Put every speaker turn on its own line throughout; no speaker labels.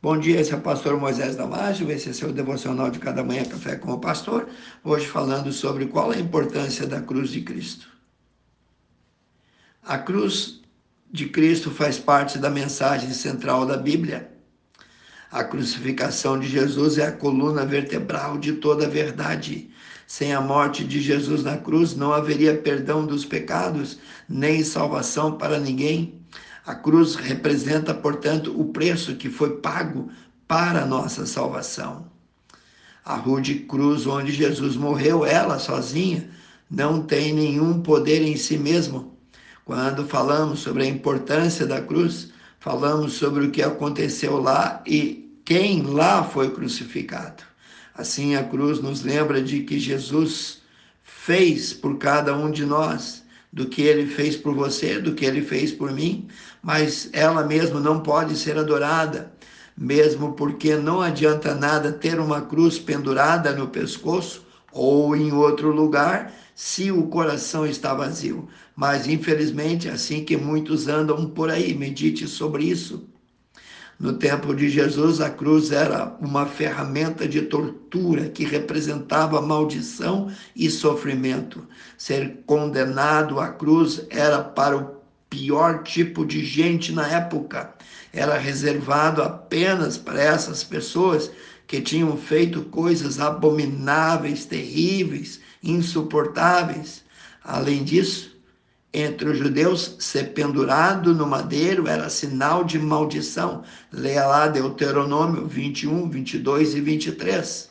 Bom dia, esse é o pastor Moisés Damásio, esse é seu devocional de cada manhã, Café com o Pastor, hoje falando sobre qual é a importância da cruz de Cristo. A cruz de Cristo faz parte da mensagem central da Bíblia. A crucificação de Jesus é a coluna vertebral de toda a verdade. Sem a morte de Jesus na cruz, não haveria perdão dos pecados, nem salvação para ninguém. A cruz representa, portanto, o preço que foi pago para a nossa salvação. A rude cruz onde Jesus morreu, ela sozinha, não tem nenhum poder em si mesmo. Quando falamos sobre a importância da cruz, falamos sobre o que aconteceu lá e quem lá foi crucificado. Assim, a cruz nos lembra de que Jesus fez por cada um de nós do que ele fez por você, do que ele fez por mim, mas ela mesma não pode ser adorada, mesmo porque não adianta nada ter uma cruz pendurada no pescoço ou em outro lugar se o coração está vazio. Mas infelizmente assim que muitos andam por aí. Medite sobre isso. No tempo de Jesus, a cruz era uma ferramenta de tortura que representava maldição e sofrimento. Ser condenado à cruz era para o pior tipo de gente na época. Era reservado apenas para essas pessoas que tinham feito coisas abomináveis, terríveis, insuportáveis. Além disso, entre os judeus, ser pendurado no madeiro era sinal de maldição. Leia lá Deuteronômio 21, 22 e 23.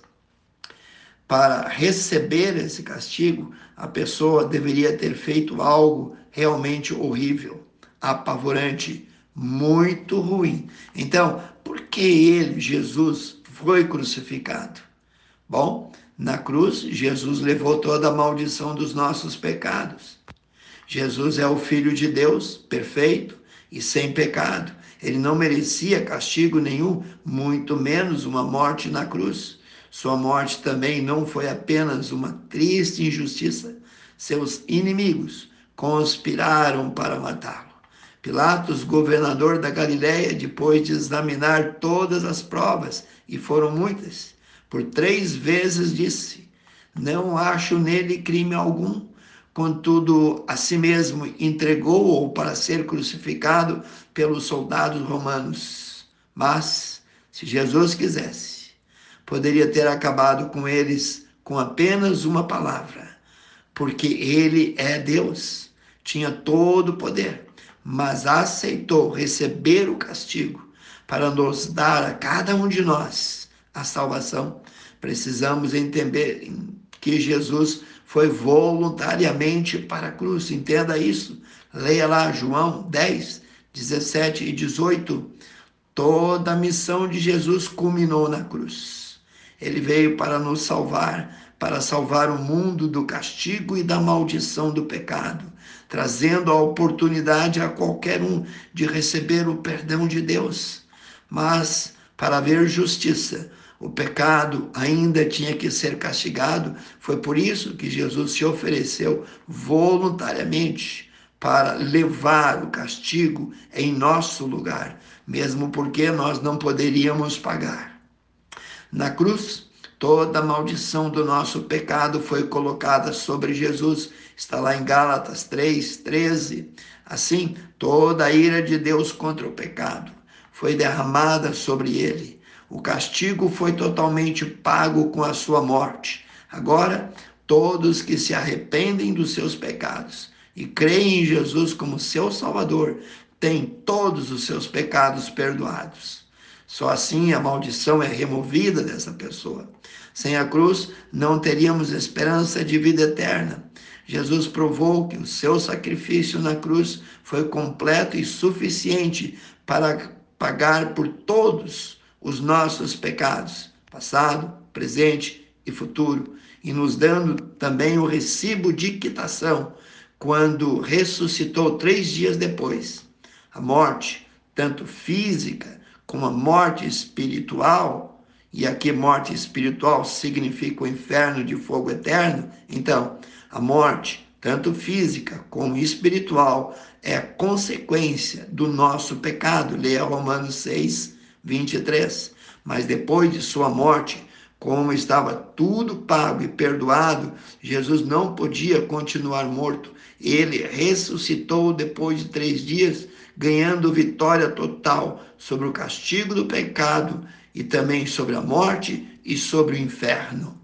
Para receber esse castigo, a pessoa deveria ter feito algo realmente horrível, apavorante, muito ruim. Então, por que ele, Jesus, foi crucificado? Bom, na cruz, Jesus levou toda a maldição dos nossos pecados. Jesus é o Filho de Deus, perfeito e sem pecado. Ele não merecia castigo nenhum, muito menos uma morte na cruz. Sua morte também não foi apenas uma triste injustiça. Seus inimigos conspiraram para matá-lo. Pilatos, governador da Galiléia, depois de examinar todas as provas, e foram muitas, por três vezes disse: Não acho nele crime algum contudo a si mesmo entregou-o para ser crucificado pelos soldados romanos. Mas, se Jesus quisesse, poderia ter acabado com eles com apenas uma palavra, porque ele é Deus, tinha todo o poder, mas aceitou receber o castigo para nos dar a cada um de nós a salvação. Precisamos entender que Jesus foi voluntariamente para a cruz. Entenda isso. Leia lá João 10, 17 e 18. Toda a missão de Jesus culminou na cruz. Ele veio para nos salvar, para salvar o mundo do castigo e da maldição do pecado, trazendo a oportunidade a qualquer um de receber o perdão de Deus. Mas para haver justiça, o pecado ainda tinha que ser castigado. Foi por isso que Jesus se ofereceu voluntariamente para levar o castigo em nosso lugar, mesmo porque nós não poderíamos pagar. Na cruz, toda a maldição do nosso pecado foi colocada sobre Jesus. Está lá em Gálatas 3, 13. Assim, toda a ira de Deus contra o pecado foi derramada sobre ele o castigo foi totalmente pago com a sua morte. Agora, todos que se arrependem dos seus pecados e creem em Jesus como seu Salvador têm todos os seus pecados perdoados. Só assim a maldição é removida dessa pessoa. Sem a cruz, não teríamos esperança de vida eterna. Jesus provou que o seu sacrifício na cruz foi completo e suficiente para pagar por todos os nossos pecados, passado, presente e futuro, e nos dando também o recibo de quitação quando ressuscitou três dias depois. A morte, tanto física como a morte espiritual, e aqui morte espiritual significa o inferno de fogo eterno, então, a morte, tanto física como espiritual, é consequência do nosso pecado. Leia Romanos 6, 23. Mas depois de sua morte, como estava tudo pago e perdoado, Jesus não podia continuar morto. Ele ressuscitou depois de três dias, ganhando vitória total sobre o castigo do pecado e também sobre a morte e sobre o inferno.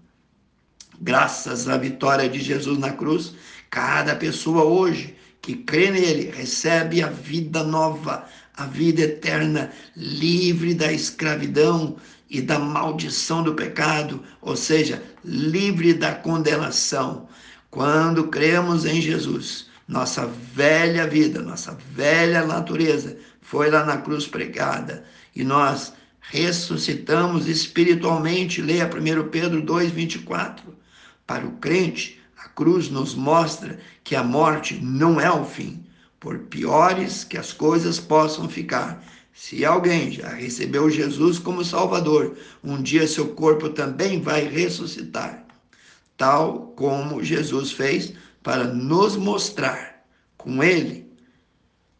Graças à vitória de Jesus na cruz, cada pessoa hoje que crê nele recebe a vida nova, a vida eterna, livre da escravidão e da maldição do pecado, ou seja, livre da condenação. Quando cremos em Jesus, nossa velha vida, nossa velha natureza foi lá na cruz pregada e nós ressuscitamos espiritualmente. Leia 1 Pedro 2,24. Para o crente, a cruz nos mostra que a morte não é o fim, por piores que as coisas possam ficar. Se alguém já recebeu Jesus como Salvador, um dia seu corpo também vai ressuscitar, tal como Jesus fez para nos mostrar com Ele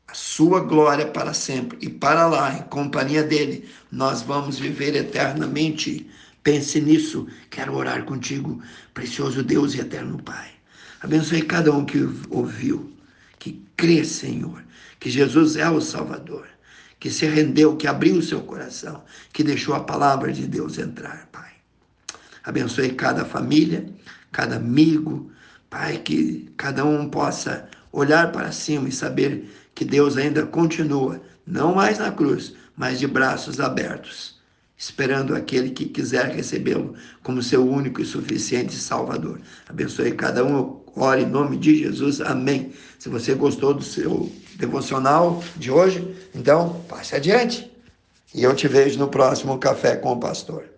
a sua glória para sempre. E para lá, em companhia dele, nós vamos viver eternamente. Pense nisso. Quero orar contigo, precioso Deus e eterno Pai. Abençoe cada um que ouviu, que crê, Senhor, que Jesus é o Salvador que se rendeu, que abriu o seu coração, que deixou a palavra de Deus entrar, Pai. Abençoe cada família, cada amigo, Pai, que cada um possa olhar para cima e saber que Deus ainda continua, não mais na cruz, mas de braços abertos, esperando aquele que quiser recebê-lo como seu único e suficiente Salvador. Abençoe cada um, ore em nome de Jesus, amém. Se você gostou do seu devocional de hoje. Então, passe adiante. E eu te vejo no próximo Café com o Pastor.